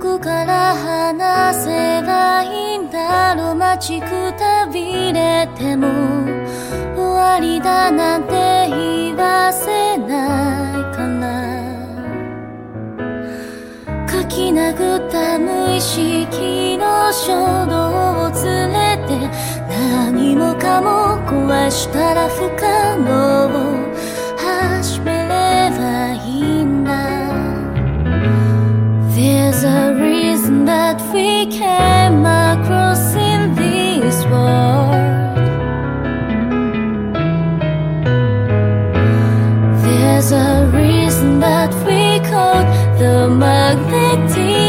どこから話せばいいんだろう待ちくたびれても。終わりだなんて言わせないから書き殴った無意識の衝動を連れて何もかも壊したら不可 There's a reason that we call the magnetic